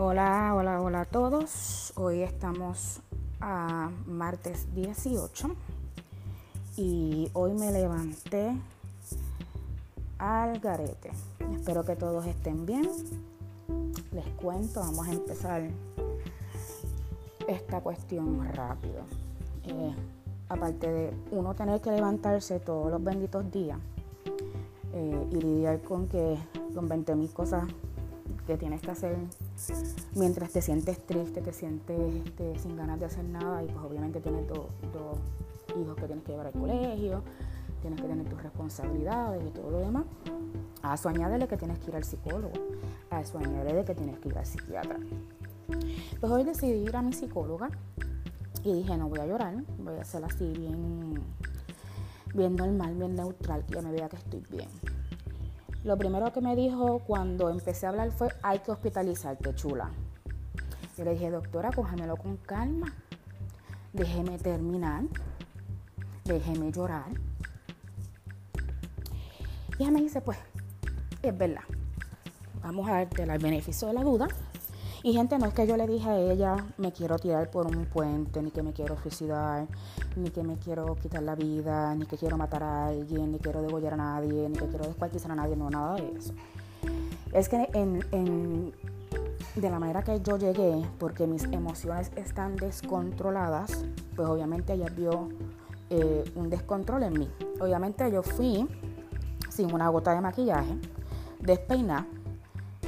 Hola, hola, hola a todos. Hoy estamos a martes 18 y hoy me levanté al garete. Espero que todos estén bien. Les cuento, vamos a empezar esta cuestión rápido. Eh, aparte de uno tener que levantarse todos los benditos días eh, y lidiar con que con 20 mil cosas que tienes que hacer mientras te sientes triste, te sientes este, sin ganas de hacer nada y pues obviamente tienes dos hijos que tienes que llevar al colegio, tienes que tener tus responsabilidades y todo lo demás. A eso añádele que tienes que ir al psicólogo, a eso añádele que tienes que ir al psiquiatra. Pues hoy decidí ir a mi psicóloga y dije no voy a llorar, voy a hacer así bien, bien normal, bien neutral, que ya me vea que estoy bien. Lo primero que me dijo cuando empecé a hablar fue, hay que hospitalizarte, chula. Yo le dije, doctora, cógemelo con calma. Déjeme terminar. Déjeme llorar. Y ella me dice, pues, es verdad. Vamos a darte el beneficio de la duda y gente, no es que yo le dije a ella, me quiero tirar por un puente, ni que me quiero suicidar, ni que me quiero quitar la vida, ni que quiero matar a alguien, ni quiero degollar a nadie, ni que quiero descuartizar a nadie, no, nada de eso. Es que en, de la manera que yo llegué, porque mis emociones están descontroladas, pues obviamente ella vio eh, un descontrol en mí. Obviamente yo fui sin una gota de maquillaje, despeinada,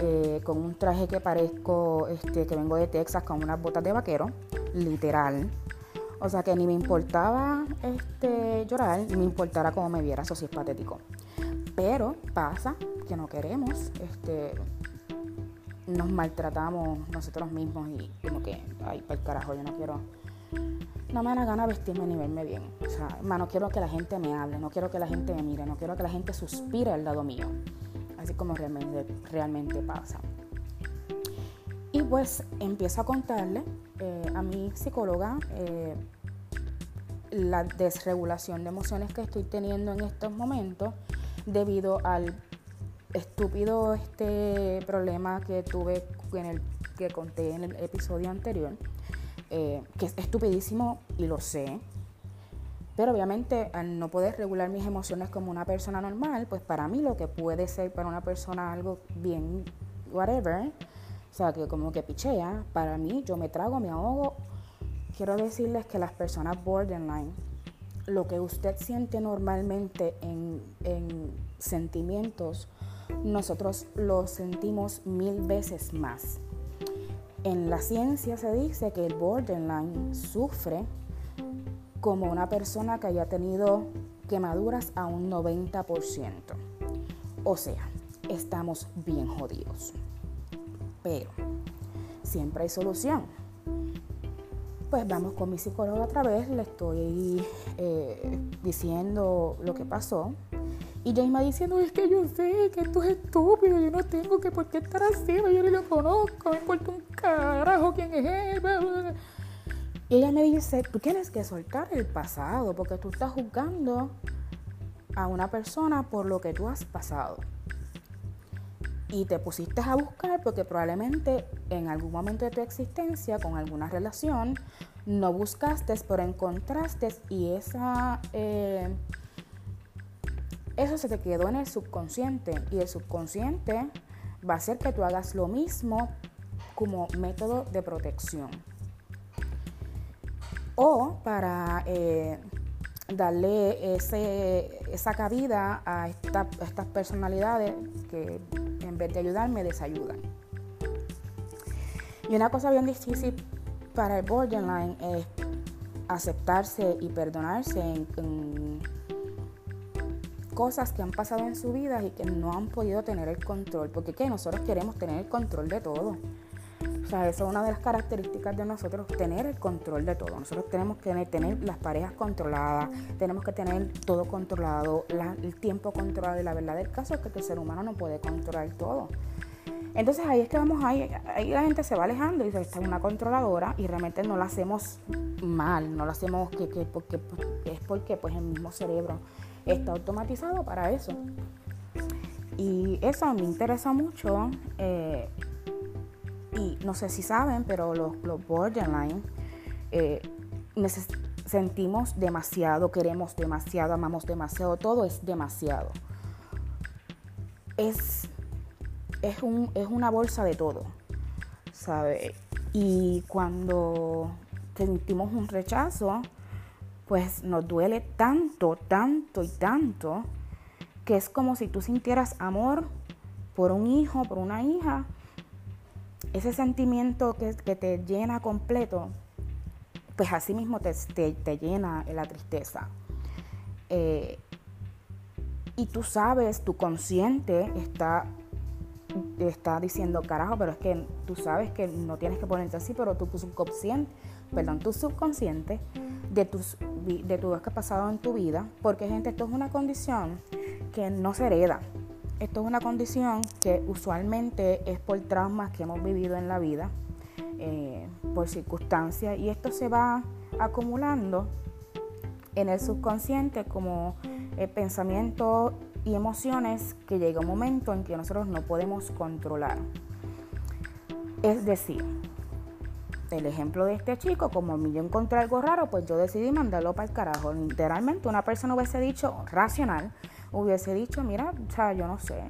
eh, con un traje que parezco este, que vengo de Texas con unas botas de vaquero, literal. O sea que ni me importaba este, llorar, ni me importara cómo me viera, eso sí es patético. Pero pasa que no queremos, este, nos maltratamos nosotros mismos y como que, ay, para el carajo, yo no quiero, no me da gana vestirme ni verme bien. O sea, no quiero que la gente me hable, no quiero que la gente me mire, no quiero que la gente suspire al lado mío así como realmente, realmente pasa. Y pues empiezo a contarle eh, a mi psicóloga eh, la desregulación de emociones que estoy teniendo en estos momentos debido al estúpido este problema que tuve que conté en el episodio anterior, eh, que es estupidísimo y lo sé, pero obviamente al no poder regular mis emociones como una persona normal, pues para mí lo que puede ser para una persona algo bien, whatever, o sea, que como que pichea, para mí yo me trago, me ahogo. Quiero decirles que las personas borderline, lo que usted siente normalmente en, en sentimientos, nosotros lo sentimos mil veces más. En la ciencia se dice que el borderline sufre como una persona que haya tenido quemaduras a un 90%. O sea, estamos bien jodidos. Pero siempre hay solución. Pues vamos con mi psicólogo otra vez, le estoy eh, diciendo lo que pasó. Y James me diciendo, es que yo sé que esto es estúpido, yo no tengo que por qué estar así, yo no lo conozco, me importa un carajo quién es él. Y ella me dice, tú tienes que soltar el pasado porque tú estás juzgando a una persona por lo que tú has pasado. Y te pusiste a buscar porque probablemente en algún momento de tu existencia con alguna relación no buscaste, pero encontraste y esa, eh, eso se te quedó en el subconsciente. Y el subconsciente va a hacer que tú hagas lo mismo como método de protección o para eh, darle ese, esa cabida a, estas personalidades que en vez de ayudarme desayudan. Y una cosa bien difícil para el borderline es aceptarse y perdonarse en, cosas que han pasado en su vida y que no han podido tener el control, porque ¿qué? nosotros queremos tener el control de todo. O sea, eso es una de las características de nosotros, tener el control de todo. Nosotros tenemos que tener, las parejas controladas, tenemos que tener todo controlado, el tiempo controlado. Y la verdad del caso es que el ser humano no puede controlar todo. Entonces ahí es que vamos, ahí, ahí la gente se va alejando y dice, esta es una controladora y realmente no la hacemos mal, no la hacemos que, porque es porque pues el mismo cerebro está automatizado para eso. Y eso me interesa mucho. Eh, Y no sé si saben, pero los, borderline eh, sentimos demasiado, queremos demasiado, amamos demasiado, todo es demasiado. Es, es, un, es una bolsa de todo, ¿sabe? Y cuando sentimos un rechazo, pues nos duele tanto, tanto y tanto, que es como si tú sintieras amor por un hijo, por una hija, ese sentimiento que, te llena completo, pues así mismo te, llena la tristeza. Eh, y tú sabes, tu consciente está, está diciendo, carajo, pero es que tú sabes que no tienes que ponerte así, pero tu subconsciente, perdón, tu subconsciente de, tus, de todo lo que ha pasado en tu vida, porque gente, esto es una condición que no se hereda. Esto es una condición que usualmente es por traumas que hemos vivido en la vida, eh, por circunstancias, y esto se va acumulando en el subconsciente como eh, pensamientos y emociones que llega un momento en que nosotros no podemos controlar. Es decir, el ejemplo de este chico, como yo encontré algo raro, pues yo decidí mandarlo para el carajo. Literalmente una persona hubiese dicho racional, hubiese dicho, mira, o sea, yo no sé,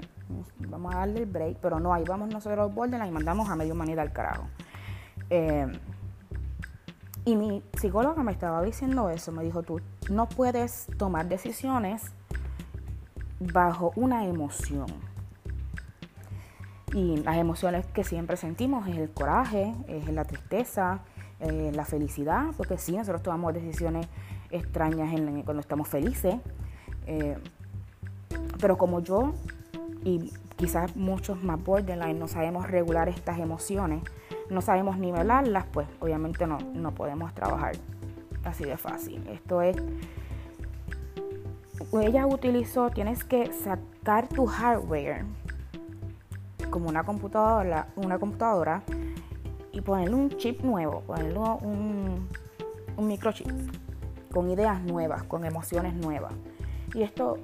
vamos a darle el break, pero no, ahí vamos nosotros borderline y mandamos a medio humanidad al carajo. Eh, y mi psicóloga me estaba diciendo eso, me dijo, tú no puedes tomar decisiones bajo una emoción. Y las emociones que siempre sentimos es el coraje, es la tristeza, es la felicidad, porque sí, nosotros tomamos decisiones extrañas en, cuando estamos felices. Eh, pero como yo y quizás muchos más borderline no sabemos regular estas emociones, no sabemos nivelarlas, pues obviamente no, no podemos trabajar así de fácil. Esto es, ella utilizó, tienes que sacar tu hardware como una computadora, una computadora y ponerle un chip nuevo, ponerle un, un microchip con ideas nuevas, con emociones nuevas. Y esto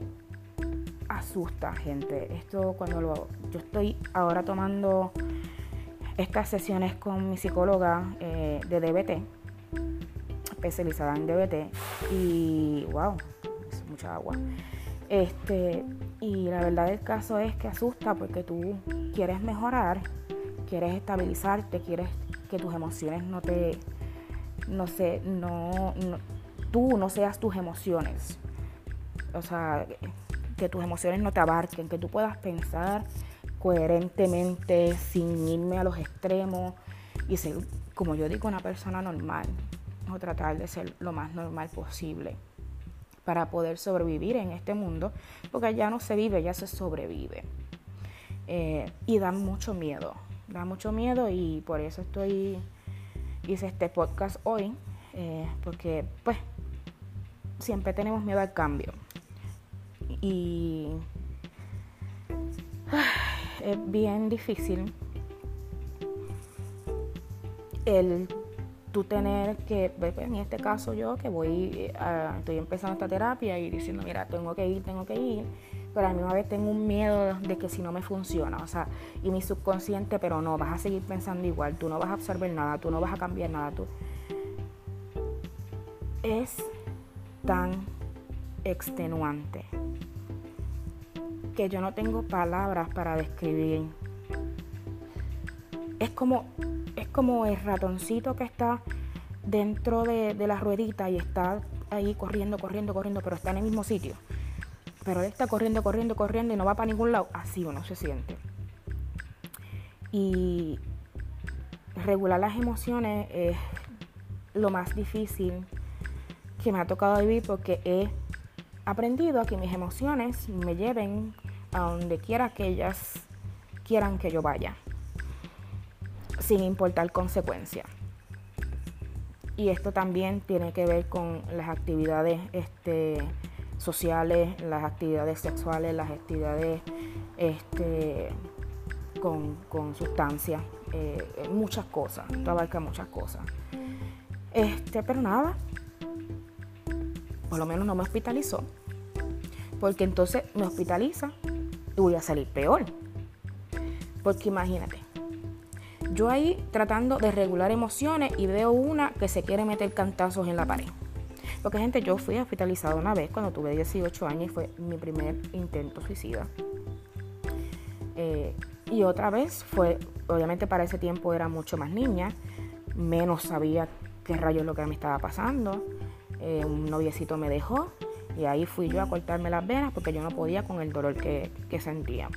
asusta, gente. Esto cuando lo, yo estoy ahora tomando estas sesiones con mi psicóloga eh, de DBT, especializada en DBT, y wow, es mucha agua. Este, y la verdad del caso es que asusta porque tú quieres mejorar, quieres estabilizarte, quieres que tus emociones no te, no sé, no, no tú no seas tus emociones. O sea, que tus emociones no te abarquen, que tú puedas pensar coherentemente, sin irme a los extremos y ser, como yo digo, una persona normal, o tratar de ser lo más normal posible para poder sobrevivir en este mundo, porque ya no se vive, ya se sobrevive. Eh, y da mucho miedo, da mucho miedo y por eso estoy, hice este podcast hoy, eh, porque pues siempre tenemos miedo al cambio. Y es bien difícil el tú tener que, en este caso yo que voy, estoy empezando esta terapia y diciendo, mira, tengo que ir, tengo que ir, pero a la misma vez tengo un miedo de que si no me funciona, o sea, y mi subconsciente, pero no, vas a seguir pensando igual, tú no vas a absorber nada, tú no vas a cambiar nada, tú. Es tan extenuante que yo no tengo palabras para describir. Es como, es como el ratoncito que está dentro de, la ruedita y está ahí corriendo, corriendo, corriendo, pero está en el mismo sitio. Pero él está corriendo, corriendo, corriendo y no va para ningún lado. Así uno se siente. Y regular las emociones es lo más difícil que me ha tocado vivir porque he aprendido a que mis emociones me lleven a donde quiera que ellas quieran que yo vaya, sin importar consecuencias. Y esto también tiene que ver con las actividades este, sociales, las actividades sexuales, las actividades este, con, sustancias, eh, muchas cosas, esto abarca muchas cosas. Este, pero nada, por lo menos no me hospitalizó, porque entonces me hospitaliza y voy a salir peor. Porque imagínate, Yo ahí tratando de regular emociones y veo una que se quiere meter cantazos en la pared. Porque gente, yo fui hospitalizada una vez cuando tuve 18 años y fue mi primer intento suicida. Eh, y otra vez fue, obviamente para ese tiempo era mucho más niña, menos sabía qué rayos lo que me estaba pasando. Eh, un noviecito me dejó y ahí fui yo a cortarme las venas porque yo no podía con el dolor que, que sentía.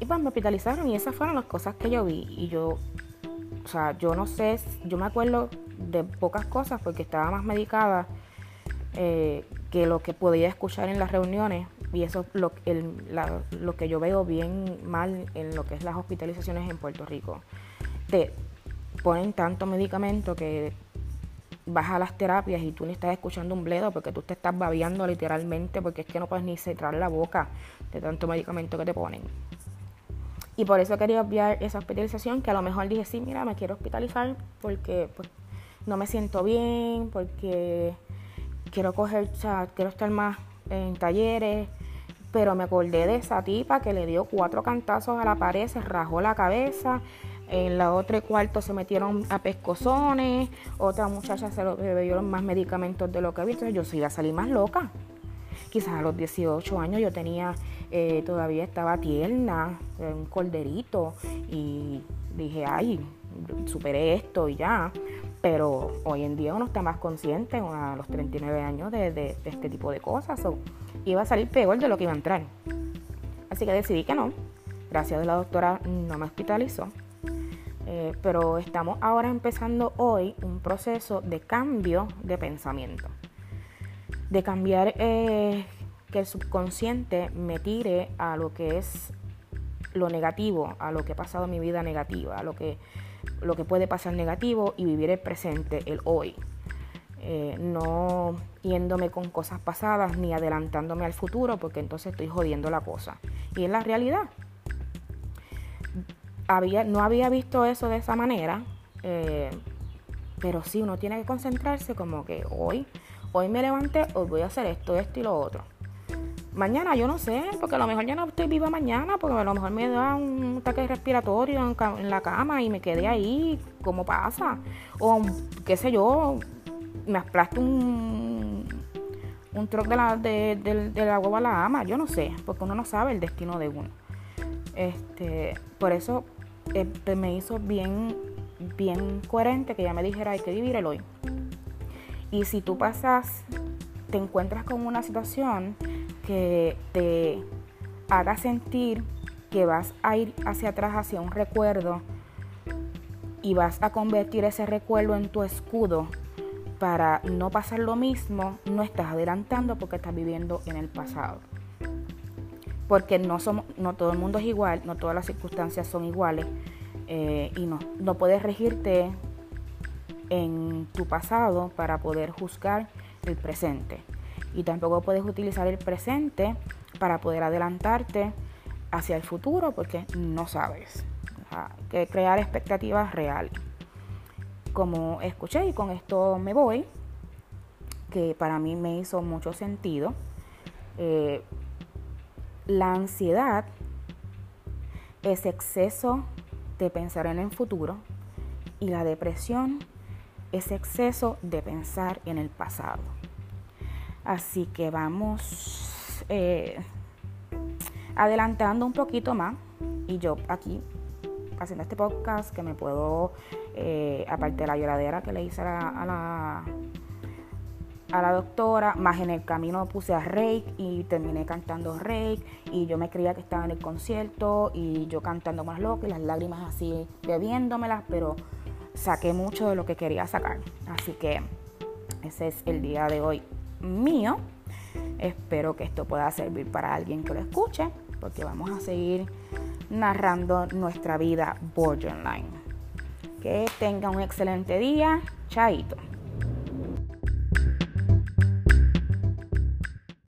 Y pues me hospitalizaron y esas fueron las cosas que yo vi. Y yo, o sea, yo no sé, yo me acuerdo de pocas cosas porque estaba más medicada eh, que lo que podía escuchar en las reuniones. Y eso es lo, lo que yo veo bien mal en lo que es las hospitalizaciones en Puerto Rico. Te ponen tanto medicamento que vas a las terapias y tú ni estás escuchando un bledo porque tú te estás babeando literalmente porque es que no puedes ni cerrar la boca de tanto medicamento que te ponen. Y por eso quería obviar esa hospitalización, que a lo mejor dije, sí, mira, me quiero hospitalizar porque pues, no me siento bien, porque quiero coger, o quiero estar más en talleres. Pero me acordé de esa tipa que le dio cuatro cantazos a la pared, se rajó la cabeza. En la otra cuarto se metieron a pescozones. Otra muchacha se bebió más medicamentos de lo que había. Entonces yo sí iba a salir más loca. Quizás a los 18 años yo tenía eh, todavía estaba tierna, un corderito, y dije, ay, superé esto y ya. Pero hoy en día uno está más consciente a los 39 años de, este tipo de cosas. iba a salir peor de lo que iba a entrar. Así que decidí que no. Gracias a la doctora no me hospitalizó. Eh, pero estamos ahora empezando hoy un proceso de cambio de pensamiento. De cambiar eh, que el subconsciente me tire a lo que es lo negativo, a lo que ha pasado en mi vida negativa, a lo que, lo que puede pasar negativo y vivir el presente, el hoy. Eh, no yéndome con cosas pasadas ni adelantándome al futuro porque entonces estoy jodiendo la cosa. Y en la realidad. Había, no había visto eso de esa manera, eh, pero sí uno tiene que concentrarse como que hoy, hoy me levanté, hoy voy a hacer esto, esto y lo otro. Mañana yo no sé, porque a lo mejor ya no estoy viva mañana, porque a lo mejor me da un ataque respiratorio en, la cama y me quedé ahí, como pasa. O qué sé yo, me aplaste un, un truck de la, de, la a la ama, yo no sé, porque uno no sabe el destino de uno. Este, por eso este, me hizo bien, bien coherente que ya me dijera hay que vivir el hoy. Y si tú pasas, te encuentras con una situación que te haga sentir que vas a ir hacia atrás, hacia un recuerdo, y vas a convertir ese recuerdo en tu escudo para no pasar lo mismo, no estás adelantando porque estás viviendo en el pasado. Porque no, somos, no todo el mundo es igual, no todas las circunstancias son iguales eh, y no, no puedes regirte en tu pasado para poder juzgar el presente y tampoco puedes utilizar el presente para poder adelantarte hacia el futuro porque no sabes. que crear expectativas reales. Como escuché y con esto me voy, que para mí me hizo mucho sentido, eh, la ansiedad es exceso de pensar en el futuro y la depresión es exceso de pensar en el pasado. Así que vamos eh, adelantando un poquito más. Y yo aquí haciendo este podcast que me puedo, eh, aparte de la lloradera que le hice a la, a la, doctora, más en el camino puse a Rake y terminé cantando Rake y yo me creía que estaba en el concierto y yo cantando más loco y las lágrimas así bebiéndomelas, pero saqué mucho de lo que quería sacar. Así que ese es el día de hoy mío. Espero que esto pueda servir para alguien que lo escuche, porque vamos a seguir narrando nuestra vida borderline. Que tenga un excelente día. Chaito.